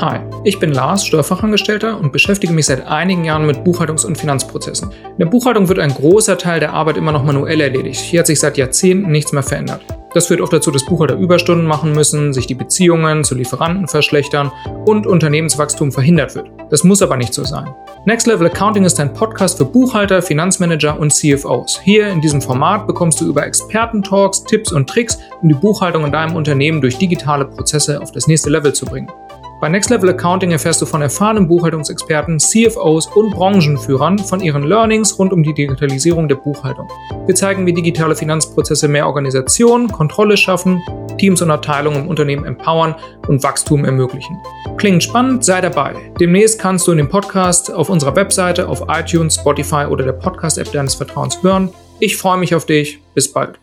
Hi, ich bin Lars, Steuerfachangestellter und beschäftige mich seit einigen Jahren mit Buchhaltungs- und Finanzprozessen. In der Buchhaltung wird ein großer Teil der Arbeit immer noch manuell erledigt. Hier hat sich seit Jahrzehnten nichts mehr verändert. Das führt oft dazu, dass Buchhalter Überstunden machen müssen, sich die Beziehungen zu Lieferanten verschlechtern und Unternehmenswachstum verhindert wird. Das muss aber nicht so sein. Next Level Accounting ist ein Podcast für Buchhalter, Finanzmanager und CFOs. Hier in diesem Format bekommst du über Experten-Talks, Tipps und Tricks, um die Buchhaltung in deinem Unternehmen durch digitale Prozesse auf das nächste Level zu bringen. Bei Next Level Accounting erfährst du von erfahrenen Buchhaltungsexperten, CFOs und Branchenführern von ihren Learnings rund um die Digitalisierung der Buchhaltung. Wir zeigen, wie digitale Finanzprozesse mehr Organisation, Kontrolle schaffen, Teams und Abteilungen im Unternehmen empowern und Wachstum ermöglichen. Klingt spannend? Sei dabei. Demnächst kannst du in dem Podcast auf unserer Webseite, auf iTunes, Spotify oder der Podcast-App deines Vertrauens hören. Ich freue mich auf dich. Bis bald.